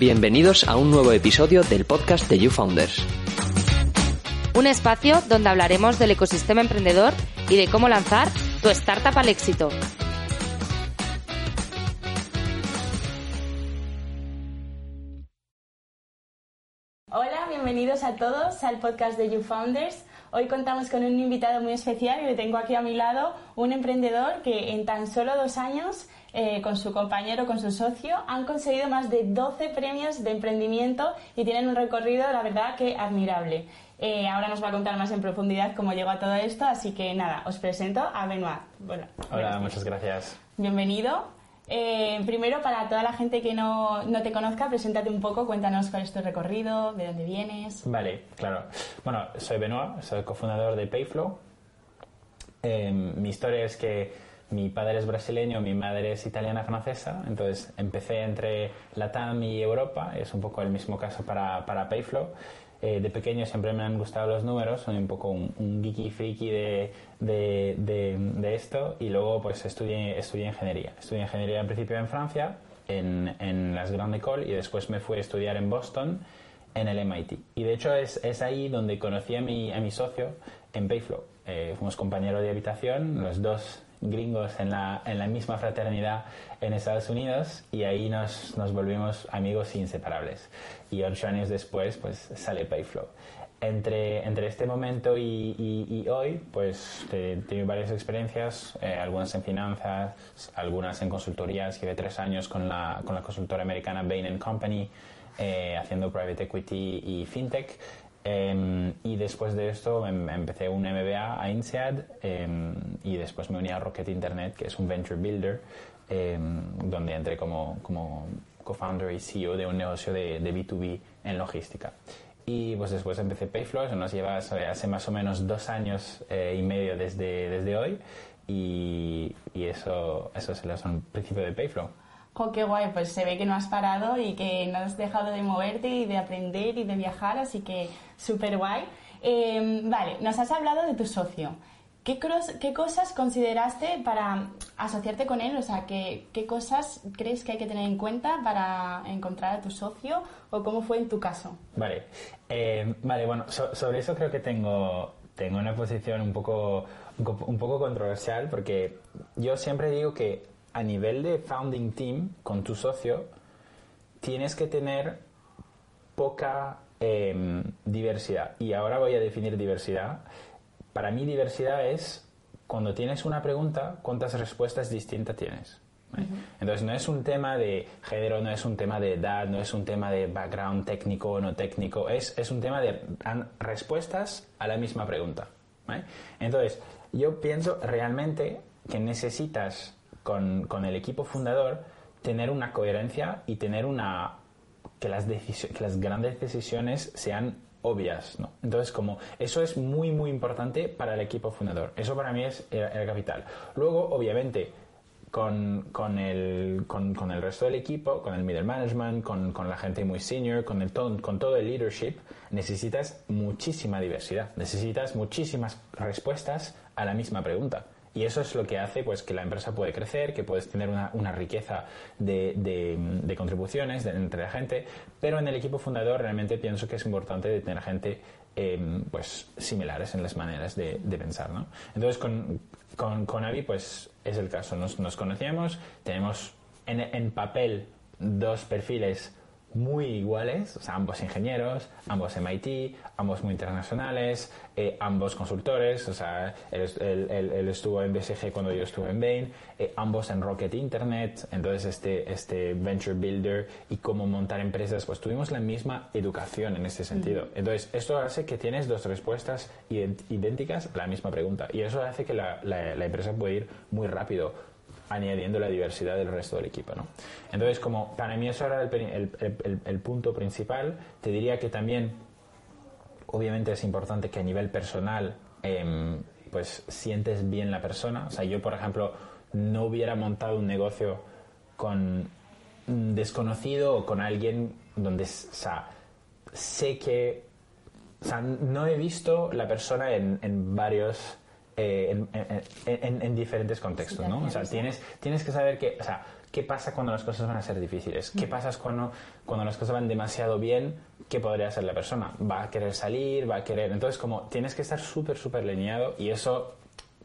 Bienvenidos a un nuevo episodio del podcast de You Founders. Un espacio donde hablaremos del ecosistema emprendedor y de cómo lanzar tu startup al éxito. Hola, bienvenidos a todos al podcast de You Founders. Hoy contamos con un invitado muy especial y le tengo aquí a mi lado un emprendedor que en tan solo dos años, eh, con su compañero, con su socio, han conseguido más de 12 premios de emprendimiento y tienen un recorrido, la verdad, que admirable. Eh, ahora nos va a contar más en profundidad cómo llegó a todo esto, así que nada, os presento a Benoit. Bueno, Hola, muchas gracias. Bienvenido. Eh, primero, para toda la gente que no, no, te conozca, preséntate un poco, cuéntanos cuál es tu recorrido, de dónde vienes. Vale, claro. Bueno, soy Benoit, soy cofundador de Payflow. Eh, mi historia es que mi padre es brasileño, mi madre es italiana francesa, entonces empecé entre Latam y Europa, es un poco el mismo caso para, para Payflow. Eh, de pequeño siempre me han gustado los números, soy un poco un, un geeky friki de, de, de, esto y luego pues estudié, estudié ingeniería. Estudié ingeniería en principio en Francia, en, en las Grande École y después me fui a estudiar en Boston en el MIT. Y de hecho es, es ahí donde conocí a mi, a mi socio en Payflow. Eh, fuimos compañeros de habitación, los dos gringos en la, en la misma fraternidad en Estados Unidos y ahí nos, nos volvimos amigos inseparables. Y ocho años después, pues sale Payflow. Entre, entre este momento y, y, hoy, pues he tenido varias experiencias, eh, algunas en finanzas, algunas en consultorías. Llevé tres años con la, con la consultora americana Bain Company, eh, haciendo private equity y fintech. Eh, y después de esto em, empecé un MBA a INSEAD eh, y después me uní a Rocket Internet, que es un venture builder, eh, donde entré como, como co-founder y CEO de un negocio de, de, B2B en logística. Y pues después empecé Payflow, eso nos lleva hace más o menos dos años eh, y medio desde, desde hoy y, y eso, eso es el principio de Payflow. ¡Oh, qué guay! Pues se ve que no has parado y que no has dejado de moverte y de aprender y de viajar, así que súper guay. Eh, vale, nos has hablado de tu socio. ¿Qué, ¿Qué, cosas consideraste para asociarte con él? O sea, ¿qué, ¿qué, cosas crees que hay que tener en cuenta para encontrar a tu socio o cómo fue en tu caso? Vale, eh, vale bueno, sobre eso creo que tengo, tengo una posición un poco, un poco controversial porque yo siempre digo que a nivel de founding team con tu socio tienes que tener poca eh, diversidad. Y ahora voy a definir diversidad. Para mí diversidad es cuando tienes una pregunta, cuántas respuestas distintas tienes. Entonces no es un tema de género, no es un tema de edad, no es un tema de background técnico o no técnico, es, es un tema de respuestas a la misma pregunta. Entonces yo pienso realmente que necesitas con, el equipo fundador tener una coherencia y tener una que las, grandes decisiones sean obvias, ¿no? Entonces, como eso es muy, muy importante para el equipo fundador. Eso para mí es el, capital. Luego, obviamente, con, con, el, con, el resto del equipo, con el middle management, con, con la gente muy senior, con, el, con todo el leadership, necesitas muchísima diversidad. Necesitas muchísimas respuestas a la misma pregunta. Y eso es lo que hace pues, que la empresa puede crecer, que puedes tener una, una riqueza de, de, contribuciones entre la gente, pero en el equipo fundador realmente pienso que es importante tener gente em, pues, similares en las maneras de, de pensar. ¿no? Entonces, con, con, con, Avi pues, es el caso. Nos, nos conocíamos, tenemos en, en papel dos perfiles muy iguales, o sea, ambos ingenieros, ambos MIT, ambos muy internacionales, eh, ambos consultores, o sea, él, estuvo en BSG cuando yo estuve en Bain, eh, ambos en Rocket Internet, entonces este, este Venture Builder y cómo montar empresas, pues tuvimos la misma educación en ese sentido. Entonces, esto hace que tienes dos respuestas idénticas a la misma pregunta y eso hace que la, la, la empresa pueda ir muy rápido añadiendo la diversidad del resto del equipo. ¿no? Entonces, como para mí eso era el, el, el, punto principal, te diría que también, obviamente es importante que a nivel personal, eh, pues sientes bien la persona. O sea, yo, por ejemplo, no hubiera montado un negocio con un desconocido o con alguien donde, o sea, sé que, o sea, no he visto la persona en, en varios eh, en, en- en- en diferentes contextos, ¿no? O sea, tienes, tienes que saber que, o sea, qué pasa cuando las cosas van a ser difíciles, qué pasa cuando, cuando las cosas van demasiado bien, qué podría hacer la persona, va a querer salir, va a querer, entonces como tienes que estar súper, súper lineado y eso,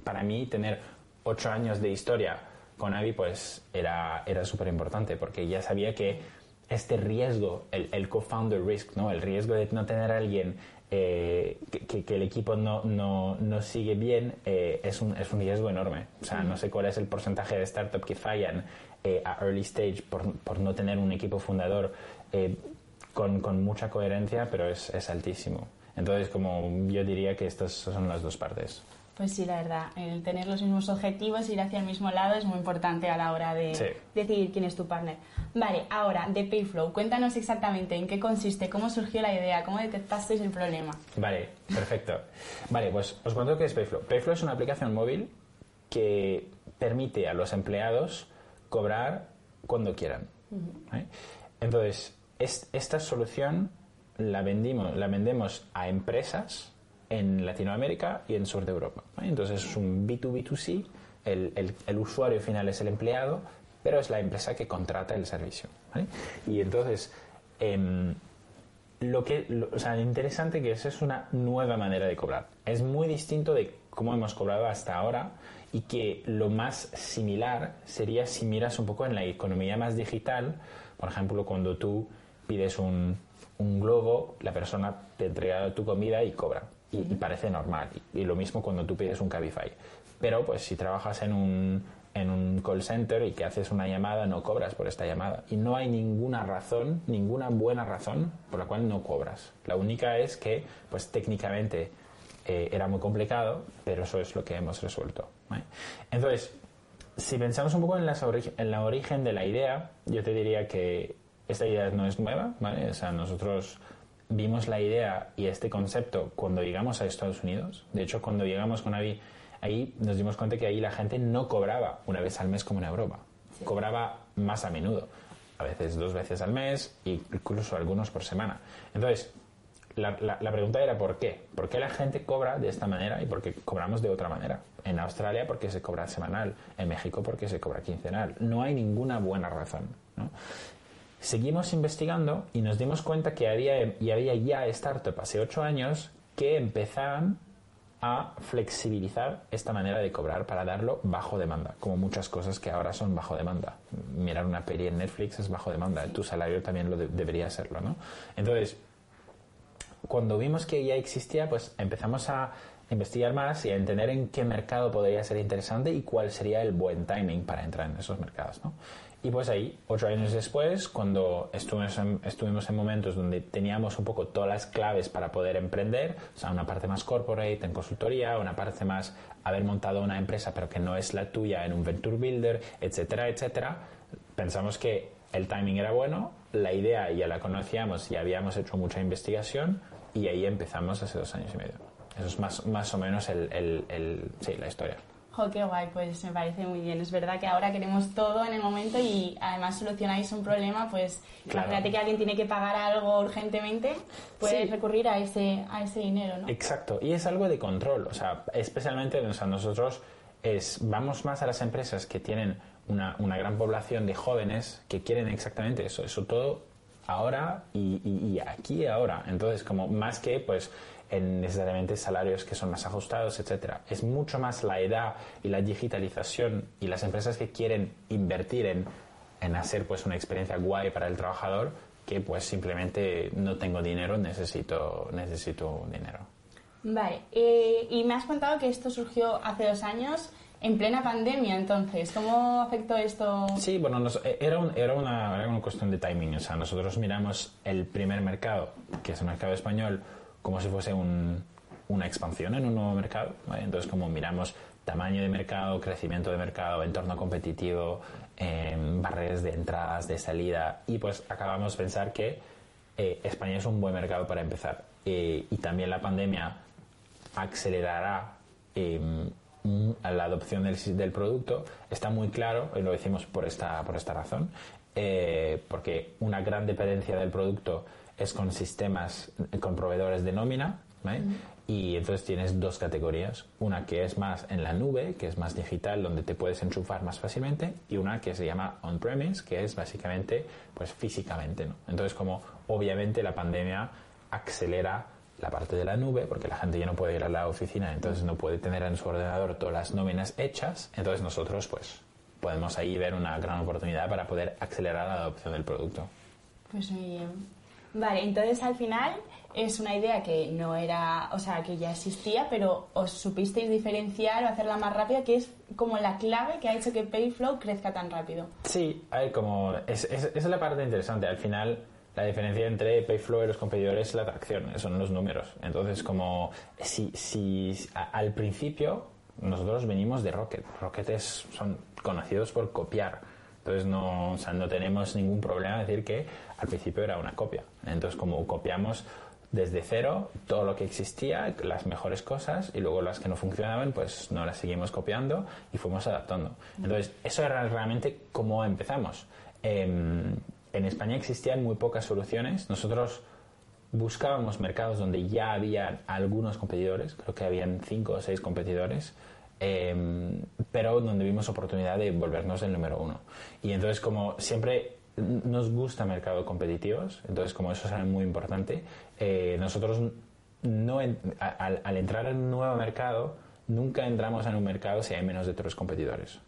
para mí, tener ocho años de historia con Avi, pues era, era súper importante porque ya sabía que este riesgo, el, el co-founder risk, ¿no? el riesgo de no tener a alguien eh, que, el equipo no, no, no sigue bien, eh, es, un, es un riesgo enorme. O sea, no sé cuál es el porcentaje de startups que fallan eh, a early stage por, por no tener un equipo fundador eh, con, con mucha coherencia, pero es altísimo. Entonces, como yo diría que estas son las dos partes. Pues sí, la verdad, el tener los mismos objetivos, ir hacia el mismo lado es muy importante a la hora de Sí. decidir quién es tu partner. Vale, ahora, de Payflow, cuéntanos exactamente en qué consiste, cómo surgió la idea, cómo detectasteis el problema. Vale, perfecto. Vale, pues os cuento qué es Payflow. Payflow es una aplicación móvil que permite a los empleados cobrar cuando quieran. ¿vale? Entonces, es- esta solución la, vendimos, la vendemos a empresas en Latinoamérica y en sur de Europa. ¿vale? Entonces, es un B2B2C, el, el- el usuario final es el empleado, pero es la empresa que contrata el servicio. ¿vale? Y entonces, em, lo que lo, o sea, interesante que es es una nueva manera de cobrar es muy distinto de cómo hemos cobrado hasta ahora y que lo más similar sería si miras un poco en la economía más digital por ejemplo cuando tú pides un, un globo la persona te entrega tu comida y cobra y, parece normal y, y lo mismo cuando tú pides un Cabify pero pues si trabajas en un en un call center y que haces una llamada no cobras por esta llamada y no hay ninguna razón ninguna buena razón por la cual no cobras la única es que pues técnicamente eh, era muy complicado pero eso es lo que hemos resuelto ¿vale? entonces si pensamos un poco en, las en la origen de la idea yo te diría que esta idea no es nueva ¿vale? o sea nosotros vimos la idea y este concepto cuando llegamos a Estados Unidos de hecho cuando llegamos con Avi ahí nos dimos cuenta que ahí la gente no cobraba una vez al mes como en Europa. Cobraba más a menudo, a veces dos veces al mes, incluso algunos por semana. Entonces, la, la- la pregunta era ¿por qué? ¿Por qué la gente cobra de esta manera y por qué cobramos de otra manera? En Australia porque se cobra semanal, en México porque se cobra quincenal. No hay ninguna buena razón. ¿no? Seguimos investigando y nos dimos cuenta que había, y había ya startups hace ocho años que empezaban a flexibilizar esta manera de cobrar para darlo bajo demanda, como muchas cosas que ahora son bajo demanda. Mirar una peli en Netflix es bajo demanda, tu salario también lo de- debería serlo, ¿no? Entonces, cuando vimos que ya existía, pues empezamos a investigar más y a entender en qué mercado podría ser interesante y cuál sería el buen timing para entrar en esos mercados, ¿no? Y pues ahí, ocho años después, cuando estuvimos en, estuvimos en momentos donde teníamos un poco todas las claves para poder emprender, o sea, una parte más corporate en consultoría, una parte más haber montado una empresa pero que no es la tuya en un venture builder, etcétera, etcétera, pensamos que el timing era bueno, la idea ya la conocíamos y habíamos hecho mucha investigación y ahí empezamos hace dos años y medio. Eso es más, más o menos el, el- el- sí, la historia. Jo, qué guay, pues me parece muy bien. Es verdad que ahora queremos todo en el momento y además solucionáis un problema, pues Claro. imagínate que alguien tiene que pagar algo urgentemente, puedes Sí. recurrir a ese, a ese dinero, ¿no? Exacto, y es algo de control, o sea, especialmente o sea, nosotros es, vamos más a las empresas que tienen una, una gran población de jóvenes que quieren exactamente eso, eso todo ahora y, y- y aquí y ahora. Entonces, como más que pues en necesariamente salarios que son más ajustados, etcétera. Es mucho más la edad y la digitalización y las empresas que quieren invertir en, en hacer pues una experiencia guay para el trabajador que pues simplemente no tengo dinero, necesito, necesito dinero. Vale, eh, y me has contado que esto surgió hace dos años en plena pandemia, entonces, ¿cómo afectó esto? Sí, bueno, nos- eh, era, un- era, una, era una cuestión de timing. O sea, nosotros miramos el primer mercado, que es el mercado español, como si fuese un- una expansión en un nuevo mercado. Entonces, como miramos tamaño de mercado, crecimiento de mercado, entorno competitivo, em, barreras de entradas, de salida, y pues acabamos de pensar que eh, España es un buen mercado para empezar. Eh, y también la pandemia acelerará a la adopción del, del producto está muy claro y lo decimos por esta, por esta razón eh, porque una gran dependencia del producto es con sistemas, con proveedores de nómina ¿vale? Y entonces tienes dos categorías, una que es más en la nube, que es más digital, donde te puedes enchufar más fácilmente, y una que se llama on-premise, que es básicamente pues físicamente, ¿no? Entonces como obviamente la pandemia acelera la parte de la nube, porque la gente ya no puede ir a la oficina, entonces no puede tener en su ordenador todas las nóminas hechas, entonces nosotros pues podemos ahí ver una gran oportunidad para poder acelerar la adopción del producto. Pues muy bien. Vale, entonces al final es una idea que no era, o sea, que ya existía, pero os supisteis diferenciar o hacerla más rápida, que es como la clave que ha hecho que Payflow crezca tan rápido. Sí, como es, es, esa es la parte interesante. Al final, la diferencia entre Payflow y los competidores es la atracción, son los números. Entonces, como si, si a- al principio nosotros venimos de Rocket, Rocket es, son conocidos por copiar. Entonces no, o sea, no tenemos ningún problema en decir que al principio era una copia. Entonces como copiamos desde cero todo lo que existía, las mejores cosas y luego las que no funcionaban pues no las seguimos copiando y fuimos adaptando. Entonces eso era realmente como empezamos. Em, en España existían muy pocas soluciones. Nosotros buscábamos mercados donde ya había algunos competidores, creo que habían cinco o seis competidores, eh, pero donde vimos oportunidad de volvernos el número uno. Y entonces como siempre nos gusta mercados competitivos, entonces como eso es muy importante, eh, nosotros no en- al, entrar en un nuevo mercado, nunca entramos en un mercado si hay menos de tres competidores.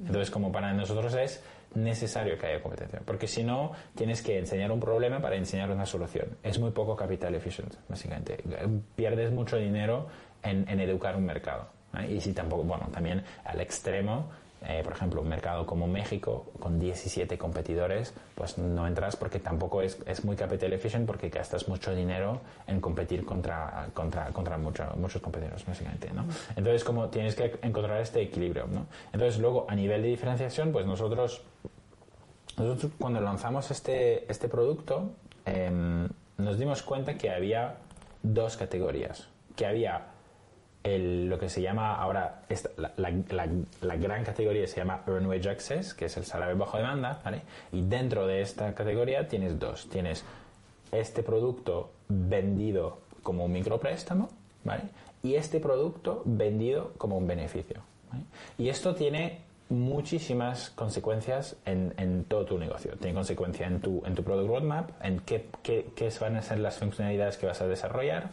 Entonces, como para nosotros es necesario que haya competencia, porque si no, tienes que enseñar un problema para enseñar una solución. Es muy poco capital efficient, básicamente. Pierdes mucho dinero en educar un mercado. ¿Eh? Y si tampoco, bueno, también al extremo, eh, por ejemplo, un mercado como México, con 17 competidores, pues no entras porque tampoco es, es muy capital efficient porque gastas mucho dinero en competir contra, contra, contra mucho- muchos competidores, básicamente, ¿no? Entonces, como tienes que encontrar este equilibrio, ¿no? Entonces, luego, a nivel de diferenciación, pues nosotros, nosotros cuando lanzamos este, este producto, em, nos dimos cuenta que había dos categorías, que había el- lo que se llama ahora, esta- la, gran categoría se llama Earn Wage Access, que es el salario bajo demanda, ¿vale? Y dentro de esta categoría tienes dos. Tienes este producto vendido como un micropréstamo, ¿vale? Y este producto vendido como un beneficio. Y esto tiene muchísimas consecuencias en, en todo tu negocio. Tiene consecuencia en tu, en tu product roadmap, en qué, qué, qué van a ser las funcionalidades que vas a desarrollar.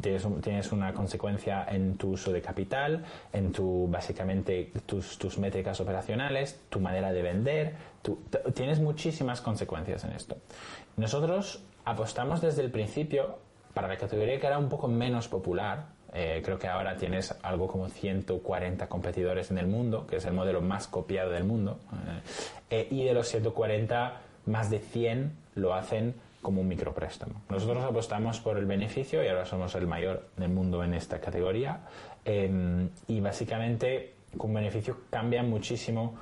Tienes, tienes una consecuencia en tu uso de capital, en tu, básicamente, tus, tus métricas operacionales, tu manera de vender. tienes muchísimas consecuencias en esto. Nosotros apostamos desde el principio para la categoría que era un poco menos popular, eh, creo que ahora tienes algo como 140 competidores en el mundo, que es el modelo más copiado del mundo. eh, eh, y de los 140, más de 100 lo hacen como un micropréstamo. Nosotros apostamos por el beneficio y ahora somos el mayor del mundo en esta categoría. eh, y básicamente, con beneficio cambia muchísimo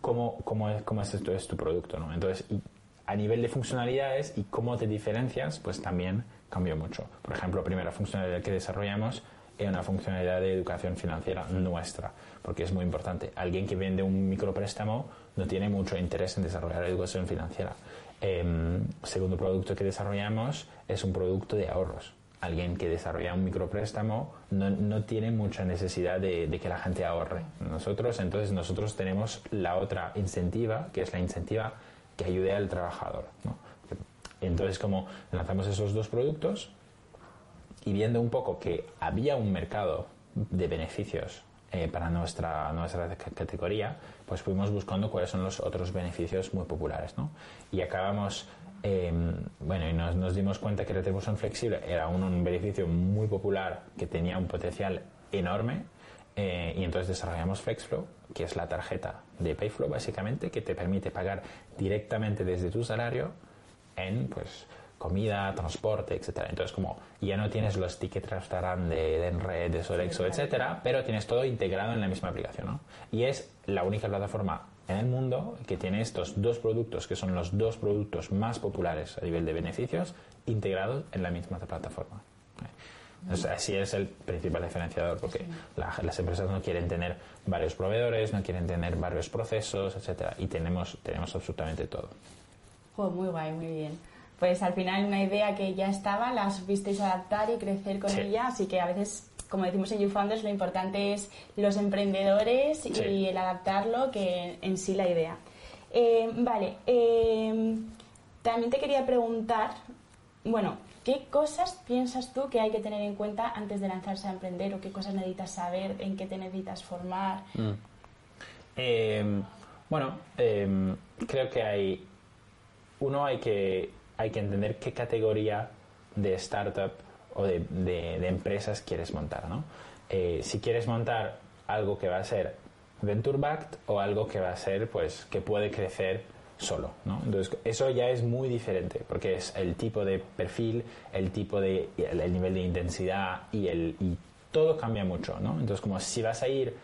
cómo, cómo es, cómo es, tu, es tu producto. ¿no? Entonces, y a nivel de funcionalidades y cómo te diferencias, pues también cambió mucho. Por ejemplo, primera funcionalidad que desarrollamos es una funcionalidad de educación financiera nuestra, porque es muy importante. Alguien que vende un micropréstamo no tiene mucho interés en desarrollar educación financiera. Em, segundo producto que desarrollamos es un producto de ahorros. Alguien que desarrolla un micropréstamo no, no tiene mucha necesidad de, de que la gente ahorre. Nosotros, entonces, nosotros tenemos la otra incentiva, que es la incentiva que ayude al trabajador. ¿no? Entonces, como lanzamos esos dos productos y viendo un poco que había un mercado de beneficios eh, para nuestra, nuestra categoría, pues fuimos buscando cuáles son los otros beneficios muy populares. ¿no? Y acabamos, eh, bueno, y nos, dimos cuenta que retribución flexible era un, un beneficio muy popular que tenía un potencial enorme eh, y entonces desarrollamos FlexFlow, que es la tarjeta de Payflow básicamente, que te permite pagar directamente desde tu salario en pues comida, transporte, etcétera. Entonces como ya no tienes los tickets restaurant de, de Enred, de Sodexo, etcétera, pero tienes todo integrado en la misma aplicación, ¿no? Y es la única plataforma en el mundo que tiene estos dos productos, que son los dos productos más populares a nivel de beneficios, integrados en la misma plataforma. O sea, así es el principal diferenciador, porque la- las empresas no quieren tener varios proveedores, no quieren tener varios procesos, etcétera, y tenemos, tenemos absolutamente todo. Muy guay, muy bien. pues al final una idea que ya estaba, la supisteis adaptar y crecer con Sí. ella, así que a veces, como decimos en YouFounders, lo importante es los emprendedores Sí. y el adaptarlo que en sí la idea. Eh, vale, eh, también te quería preguntar, bueno, ¿qué cosas piensas tú que hay que tener en cuenta antes de lanzarse a emprender o qué cosas necesitas saber, en qué te necesitas formar? Eh, bueno, creo que hay. Uno, hay que, hay que entender qué categoría de startup o de, de- empresas quieres montar, ¿no? Eh, si quieres montar algo que va a ser venture backed o algo que va a ser, pues, que puede crecer solo, ¿no? Entonces, eso ya es muy diferente porque es el tipo de perfil, el tipo de, el nivel de intensidad y el y todo cambia mucho, ¿no? Entonces, como si vas a ir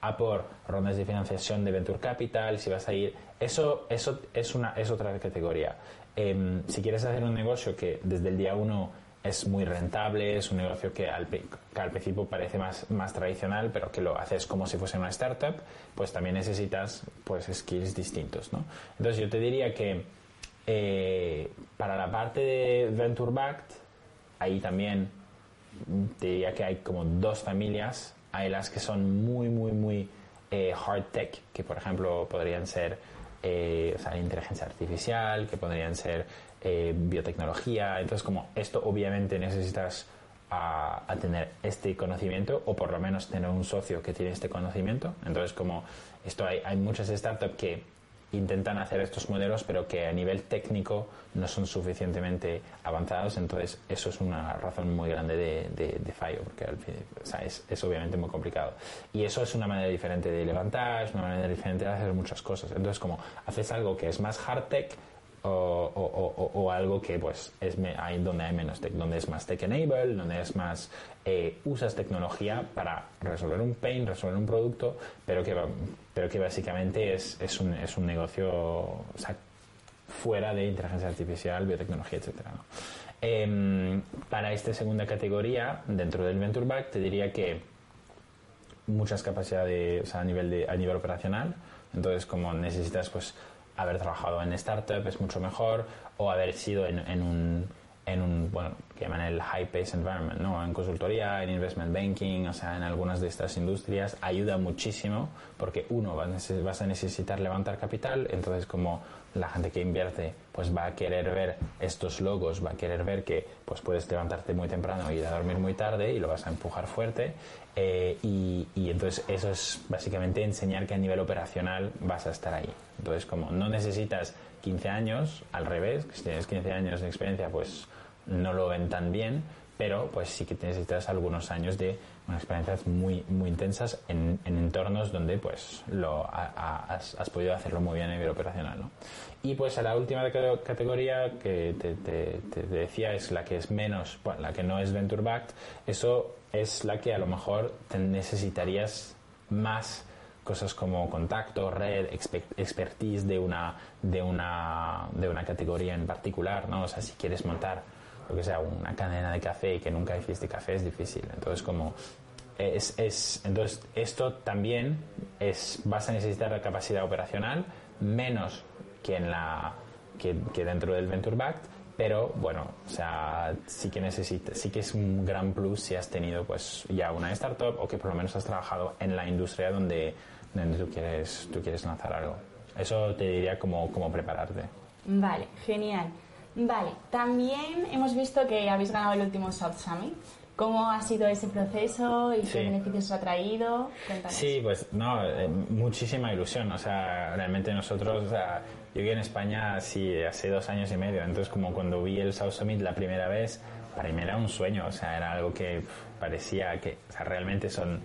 a por rondas de financiación de venture capital, si vas a ir, eso, eso es una es otra categoría. Em, si quieres hacer un negocio que desde el día uno es muy rentable, es un negocio que al, que al principio parece más, más tradicional, pero que lo haces como si fuese una startup, pues también necesitas pues skills distintos, ¿no? Entonces yo te diría que eh, para la parte de venture backed, ahí también te diría que hay como dos familias. Hay las que son muy, muy, muy eh, hard tech, que por ejemplo podrían ser eh, o sea, inteligencia artificial, que podrían ser eh, biotecnología. Entonces, como esto obviamente necesitas a, tener este conocimiento o por lo menos tener un socio que tiene este conocimiento. Entonces, como esto hay, hay muchas startups que intentan hacer estos modelos, pero que a nivel técnico no son suficientemente avanzados, entonces eso es una razón muy grande de, de- de fallo, porque o sea, es, es obviamente muy complicado. Y eso es una manera diferente de levantar, es una manera diferente de hacer muchas cosas. Entonces, como haces algo que es más hard tech, o, o- o- o- algo que pues es me- ahí donde hay menos tech, donde es más tech enable, donde es más eh, usas tecnología para resolver un pain, resolver un producto, pero que pero que básicamente es, es un, es un negocio fuera de inteligencia artificial, biotecnología. ¿no? Em, para esta segunda categoría, dentro del venture back, te diría que muchas capacidades o sea, a nivel de, a nivel operacional entonces como necesitas pues haber trabajado en startup es mucho mejor o haber sido en, en un en un bueno que llaman el high pace environment no en consultoría en investment banking o sea en algunas de estas industrias ayuda muchísimo porque uno vas a necesitar levantar capital entonces como la gente que invierte pues va a querer ver estos logos va a querer ver que pues puedes levantarte muy temprano y ir a dormir muy tarde y lo vas a empujar fuerte eh, y, y entonces eso es básicamente enseñar que a nivel operacional vas a estar ahí. Entonces como no necesitas 15 años, al revés, si tienes 15 años de experiencia pues no lo ven tan bien, pero pues sí que necesitas algunos años de unas experiencias muy muy intensas en, en entornos donde pues lo ha- ha- has, podido hacerlo muy bien a nivel operacional. ¿no? Y pues a la última cate- categoría que te, decía es la que es menos, bueno, la que no es venture backed, eso es la que a lo mejor necesitarías más cosas como contacto, red, expe- expertise de una, de una, de una categoría en particular, ¿no? O sea, si quieres montar, lo que sea, una cadena de café y que nunca hiciste café es difícil. Entonces, como es, es, entonces esto también es, vas a necesitar la capacidad operacional menos que en la que, que dentro del venture backed pero bueno o sea sí que necesita sí que es un gran plus si has tenido pues ya una startup o que por lo menos has trabajado en la industria donde, donde tú quieres tú quieres lanzar algo eso te diría como, como prepararte Vale, genial. Vale, también hemos visto que habéis ganado el último South Summit. ¿Cómo ha sido ese proceso y Sí. qué beneficios os ha traído? Cuéntanos. Sí, pues no, eh, muchísima ilusión. O sea, realmente nosotros, o sea, yo viví en España sí, hace dos años y medio. Entonces, como cuando vi el South Summit la primera vez, para mí era un sueño. O sea, era algo que parecía que, o sea, realmente son,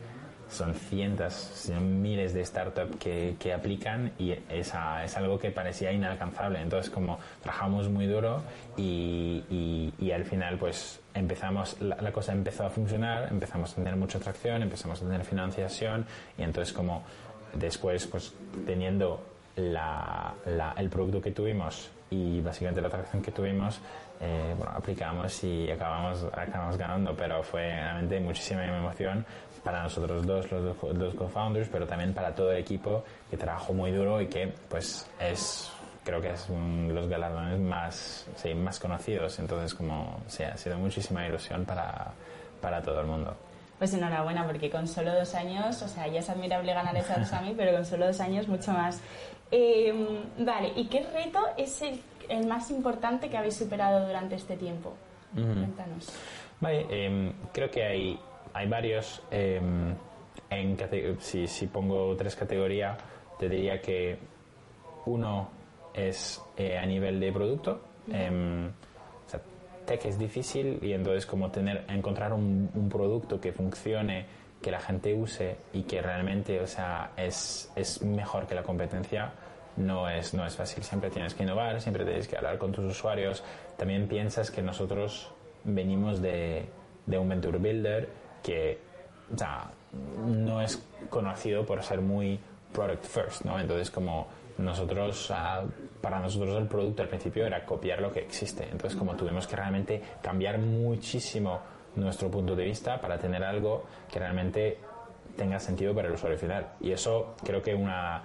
son cientos, son miles de startups que, que aplican y es, a- es algo que parecía inalcanzable. Entonces, como trabajamos muy duro y, y- y al final, pues empezamos, la, la cosa empezó a funcionar, empezamos a tener mucha atracción, empezamos a tener financiación y entonces, como después, pues teniendo la- la- el producto que tuvimos y básicamente la atracción que tuvimos, eh, bueno, aplicamos y acabamos, acabamos ganando, pero fue realmente muchísima emoción para nosotros dos, los dos, co-founders, pero también para todo el equipo que trabajó muy duro y que pues es creo que es un los galardones más, sí, más conocidos. Entonces, como, sí, ha sido muchísima ilusión para, para todo el mundo. Pues enhorabuena, porque con solo dos años, o sea, ya es admirable ganar esa Sami, pero con solo dos años mucho más. Em, vale, ¿y qué reto es el, el, más importante que habéis superado durante este tiempo? Cuéntanos. Vale, em, creo que hay, hay varios. Em, en, si, si pongo tres categorías, te diría que uno es eh, a nivel de producto. Uh tech es difícil y entonces como tener encontrar un, un, producto que funcione que la gente use y que realmente o sea es, es mejor que la competencia no es no es fácil siempre tienes que innovar siempre tienes que hablar con tus usuarios también piensas que nosotros venimos de, de un venture builder que no es conocido por ser muy product first no entonces como nosotros, para nosotros el producto al principio era copiar lo que existe. Entonces, como tuvimos que realmente cambiar muchísimo nuestro punto de vista para tener algo que realmente tenga sentido para el usuario final. Y eso creo que una,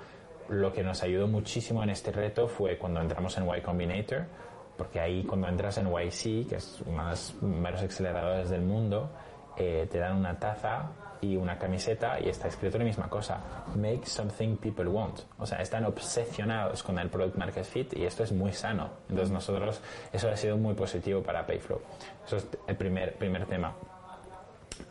lo que nos ayudó muchísimo en este reto fue cuando entramos en Y Combinator, porque ahí cuando entras en YC, que es uno de los primeros aceleradores del mundo, eh, te dan una taza y una camiseta y está escrito la misma cosa. Make something people want. O sea, están obsesionados con el product market fit y esto es muy sano. Entonces nosotros, eso ha sido muy positivo para Payflow. Eso es el primer, primer tema.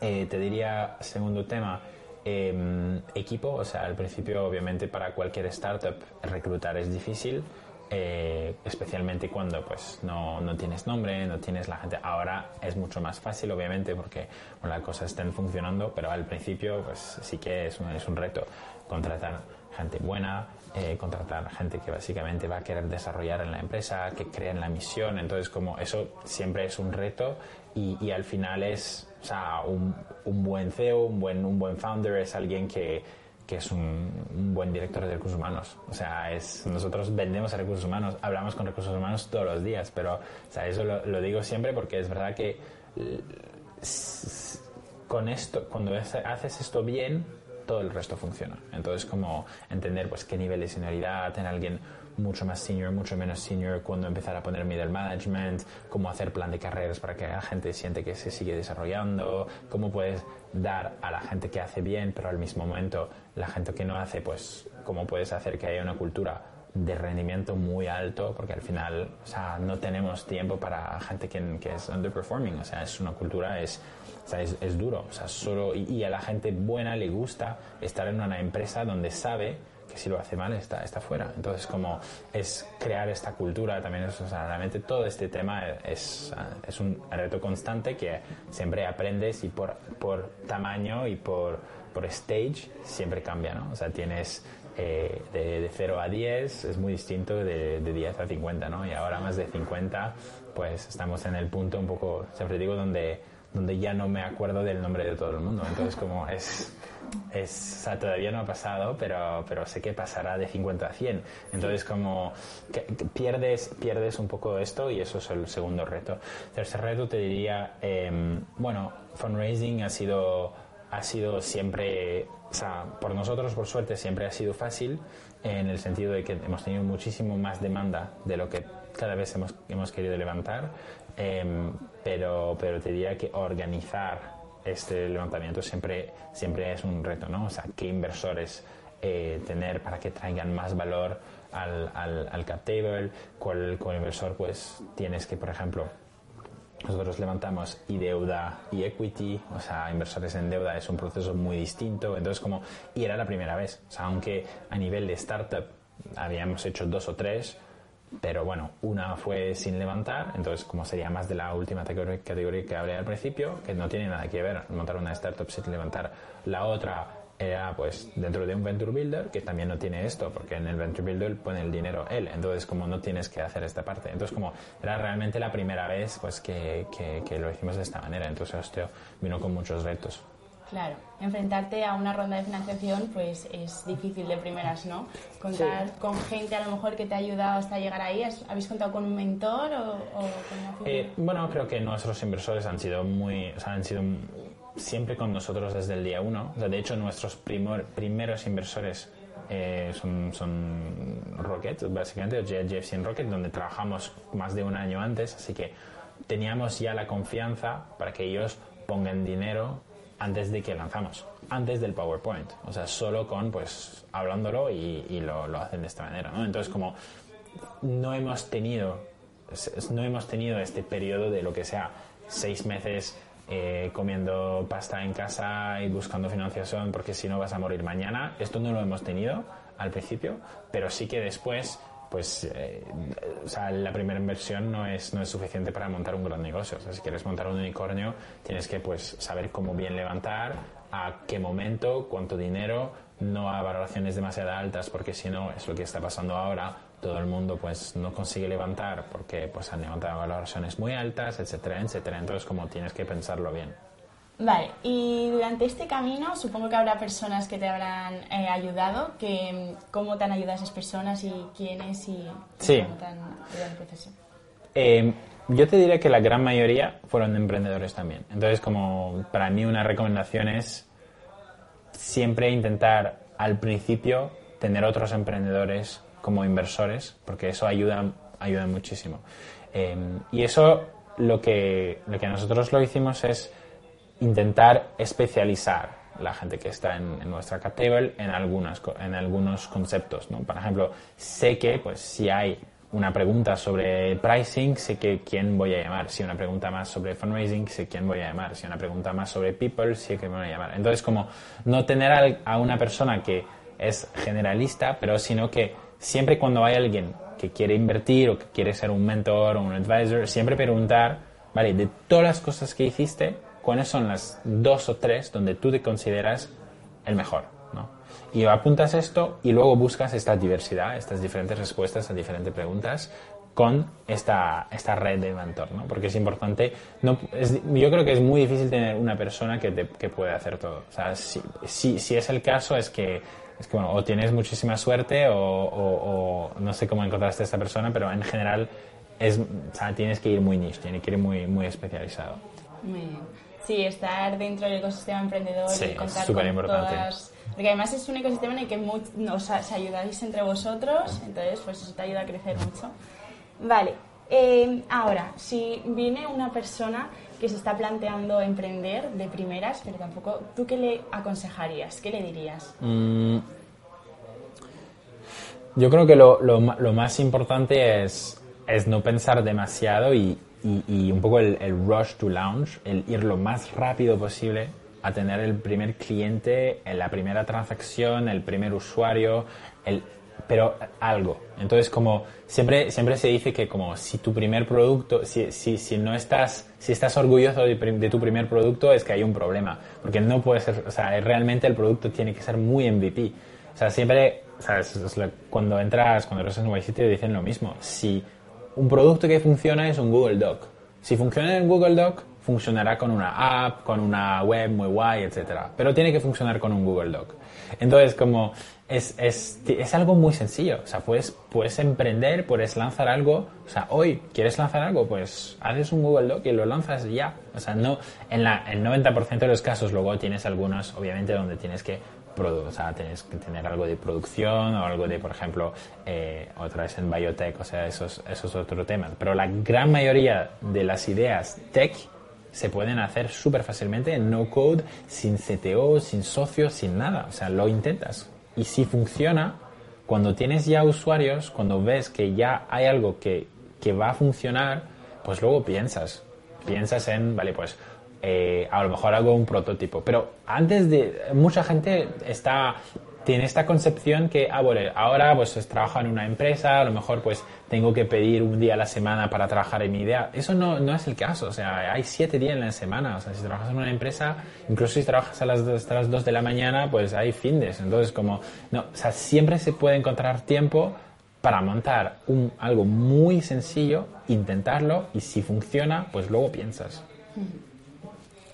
Eh, te diría, segundo tema, eh, equipo. O sea, al principio obviamente para cualquier startup reclutar es difícil. Eh, especialmente cuando pues no, no, tienes nombre, no tienes la gente. Ahora es mucho más fácil, obviamente, porque bueno, las cosas estén funcionando, pero al principio pues sí que es un, es un reto contratar gente buena, eh, contratar gente que básicamente va a querer desarrollar en la empresa, que cree en la misión. Entonces, como eso siempre es un reto y, y al final es o sea, un, un buen CEO, un buen, un buen founder, es alguien que que es un, buen director de recursos humanos. O sea, es, nosotros vendemos a recursos humanos, hablamos con recursos humanos todos los días, pero eso lo, digo siempre porque es verdad que con esto, cuando haces esto bien, todo el resto funciona. Entonces, como entender pues qué nivel de senioridad en alguien mucho más senior, mucho menos senior, cuando empezar a poner middle management, cómo hacer plan de carreras para que la gente siente que se sigue desarrollando, cómo puedes dar a la gente que hace bien, pero al mismo momento la gente que no hace, pues cómo puedes hacer que haya una cultura de rendimiento muy alto, porque al final, o sea, no tenemos tiempo para gente que, que es underperforming, o sea, es una cultura, es, o sea, es, es, duro, o sea, solo, y, y a la gente buena le gusta estar en una empresa donde sabe que si lo hace mal está, está fuera. Entonces, como es crear esta cultura, también es, o sea, realmente todo este tema es, es un reto constante que siempre aprendes y por, por tamaño y por, por stage siempre cambia, ¿no? O sea, tienes eh, de, de 0 a 10 es muy distinto de, de 10 a 50, ¿no? Y ahora más de 50, pues estamos en el punto un poco, siempre digo, donde, donde ya no me acuerdo del nombre de todo el mundo. Entonces, como es es, o sea, todavía no ha pasado, pero, pero sé que pasará de 50 a 100. Entonces, como que, que pierdes, pierdes un poco esto y eso es el segundo reto. Tercer reto te diría, eh, bueno, fundraising ha sido, ha sido siempre, o sea, por nosotros, por suerte, siempre ha sido fácil en el sentido de que hemos tenido muchísimo más demanda de lo que cada vez hemos, hemos querido levantar, eh, pero, pero te diría que organizar este levantamiento siempre, siempre es un reto, ¿no? O sea, qué inversores eh, tener para que traigan más valor al, al, al cap table, cuál, cuál inversor pues tienes que, por ejemplo, nosotros levantamos y deuda y equity, o sea, inversores en deuda es un proceso muy distinto, entonces como, y era la primera vez, o sea, aunque a nivel de startup habíamos hecho dos o tres, pero bueno, una fue sin levantar, entonces como sería más de la última categoría que hablé al principio, que no tiene nada que ver montar una startup sin levantar. La otra era pues dentro de un venture builder que también no tiene esto porque en el venture builder pone el dinero él. Entonces como no tienes que hacer esta parte. Entonces como era realmente la primera vez pues que, que, que lo hicimos de esta manera. Entonces esto vino con muchos retos Claro, enfrentarte a una ronda de financiación pues es difícil de primeras, ¿no? Contar sí. con gente a lo mejor que te ha ayudado hasta llegar ahí. ¿Habéis contado con un mentor o, o con eh, Bueno, creo que nuestros inversores han sido muy, o sea, han sido siempre con nosotros desde el día uno. O sea, de hecho, nuestros primor, primeros inversores eh, son, son Rocket, básicamente, JFC en Rocket, donde trabajamos más de un año antes, así que teníamos ya la confianza para que ellos pongan dinero antes de que lanzamos, antes del PowerPoint, o sea, solo con, pues, hablándolo y, lo, hacen de esta manera, ¿no? Entonces, como no hemos tenido, no hemos tenido este periodo de lo que sea seis meses eh, comiendo pasta en casa y buscando financiación porque si no vas a morir mañana. Esto no lo hemos tenido al principio, pero sí que después, pues, eh, la primera inversión no es, no es suficiente para montar un gran negocio. Si quieres montar un unicornio, tienes que, pues, saber cómo bien levantar, a qué momento, cuánto dinero, no a valoraciones demasiado altas, porque si no, es lo que está pasando ahora, todo el mundo pues no consigue levantar porque pues han levantado valoraciones muy altas, etcétera, etcétera. Entonces como tienes que pensarlo bien. Vale, y durante este camino supongo que habrá personas que te habrán eh, ayudado, que, ¿cómo te han ayudado esas personas y quiénes y sí. cómo te han ayudado el proceso? Eh, yo te diría que la gran mayoría fueron emprendedores también. Entonces como para mí una recomendación es siempre intentar al principio tener otros emprendedores como inversores, porque eso ayuda, ayuda muchísimo. Eh, y eso lo que, lo que nosotros lo hicimos es intentar especializar la gente que está en, en nuestra cap table en, algunas, en algunos conceptos. ¿no? Por ejemplo, sé que pues, si hay una pregunta sobre pricing, sé que quién voy a llamar. Si una pregunta más sobre fundraising, sé quién voy a llamar. Si una pregunta más sobre people, sé me voy a llamar. Entonces, como no tener a una persona que es generalista, pero sino que siempre cuando hay alguien que quiere invertir o que quiere ser un mentor o un advisor, siempre preguntar, vale, de todas las cosas que hiciste, ¿cuáles son las dos o tres donde tú te consideras el mejor? ¿no? Y apuntas esto y luego buscas esta diversidad, estas diferentes respuestas a diferentes preguntas con esta, esta red de mentor, ¿no? Porque es importante, no, es, yo creo que es muy difícil tener una persona que, te, que puede hacer todo. O sea, si, si, si es el caso, es que es que bueno, o tienes muchísima suerte o, o, no sé cómo encontraste a esta persona, pero en general es, o sea, tienes que ir muy niche, tienes que ir muy, muy especializado. Muy bien. Sí, estar dentro del ecosistema emprendedor sí, y contar es súper con importante. todas... Porque además es un ecosistema en el que mu- os, os ayudáis entre vosotros, entonces pues eso te ayuda a crecer mucho. Vale, eh, ahora, si viene una persona que se está planteando emprender de primeras, pero tampoco, ¿tú qué le aconsejarías? ¿Qué le dirías? Mm, yo creo que lo, lo, lo más importante es, es no pensar demasiado y, y- y un poco el, el rush to launch, el ir lo más rápido posible a tener el primer cliente, en la primera transacción, el primer usuario, el, pero algo. Entonces, como siempre, siempre se dice que como si tu primer producto, si, si, si no estás, si estás orgulloso de, de tu primer producto, es que hay un problema. Porque no puede ser, o sea, realmente el producto tiene que ser muy MVP. O sea, siempre, ¿sabes? Cuando entras, cuando eres en sitio dicen lo mismo. Si un producto que funciona es un Google Doc. Si funciona en Google Doc, funcionará con una app, con una web muy guay, etcétera. Pero tiene que funcionar con un Google Doc. Entonces, como es, es, es algo muy sencillo. O sea, puedes, puedes emprender, puedes lanzar algo. O sea, hoy quieres lanzar algo, pues haces un Google Doc y lo lanzas ya. O sea, no, en la, el 90% de los casos luego tienes algunos, obviamente, donde tienes que o sea, tienes que tener algo de producción o algo de, por ejemplo, eh, otra vez en biotech, o sea, eso es, eso es otro tema. Pero la gran mayoría de las ideas tech se pueden hacer súper fácilmente en no code, sin CTO, sin socios, sin nada. O sea, lo intentas. Y si funciona, cuando tienes ya usuarios, cuando ves que ya hay algo que, que va a funcionar, pues luego piensas. Piensas en, vale, pues eh, a lo mejor hago un prototipo. Pero antes de. Mucha gente está. Tiene esta concepción que, ah, bueno, ahora pues es- trabajo en una empresa, a lo mejor pues tengo que pedir un día a la semana para trabajar en mi idea. Eso no, no es el caso, o sea, hay siete días en la semana. O sea, si trabajas en una empresa, incluso si trabajas a las hasta las 2 de la mañana, pues hay findes. Entonces, como, no, o sea, siempre se puede encontrar tiempo para montar un, algo muy sencillo, intentarlo y si funciona, pues luego piensas.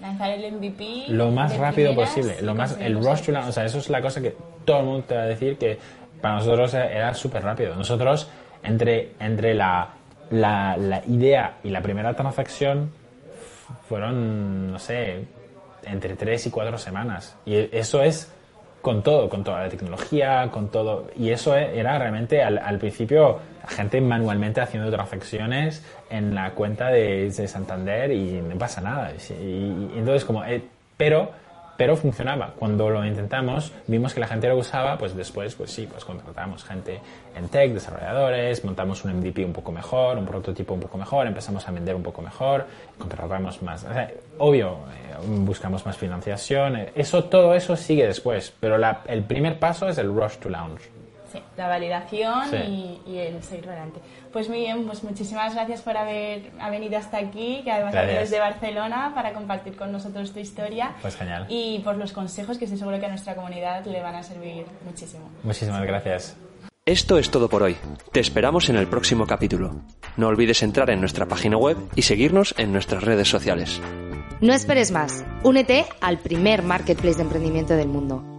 Lanzar el MVP. Lo más rápido primeras posible, lo más, el rush to o sea, eso es la cosa que todo el mundo te va a decir que para nosotros era súper rápido. Nosotros, entre, entre la, la, la idea y la primera transacción, fueron, no sé, entre tres y cuatro semanas. Y eso es con todo, con toda la tecnología, con todo. Y eso era realmente al, al principio gente manualmente haciendo transacciones en la cuenta de, de Santander y no pasa nada. Y, y entonces como, eh, pero pero funcionaba. Cuando lo intentamos, vimos que la gente lo usaba, pues después, pues sí, pues contratamos gente en tech, desarrolladores, montamos un MVP un poco mejor, un prototipo un poco mejor, empezamos a vender un poco mejor, contratamos más, obvio, eh, buscamos más financiación, eh, eso, todo eso sigue después, pero la, el primer paso es el rush to launch. Sí, la validación y, y, el seguir adelante. Pues muy bien, pues muchísimas gracias por haber venido hasta aquí, que además Gracias. desde Barcelona, para compartir con nosotros tu historia. Pues genial. Y por los consejos que estoy seguro que a nuestra comunidad le van a servir muchísimo. Muchísimas gracias. Esto es todo por hoy. Te esperamos en el próximo capítulo. No olvides entrar en nuestra página web y seguirnos en nuestras redes sociales. No esperes más. Únete al primer marketplace de emprendimiento del mundo.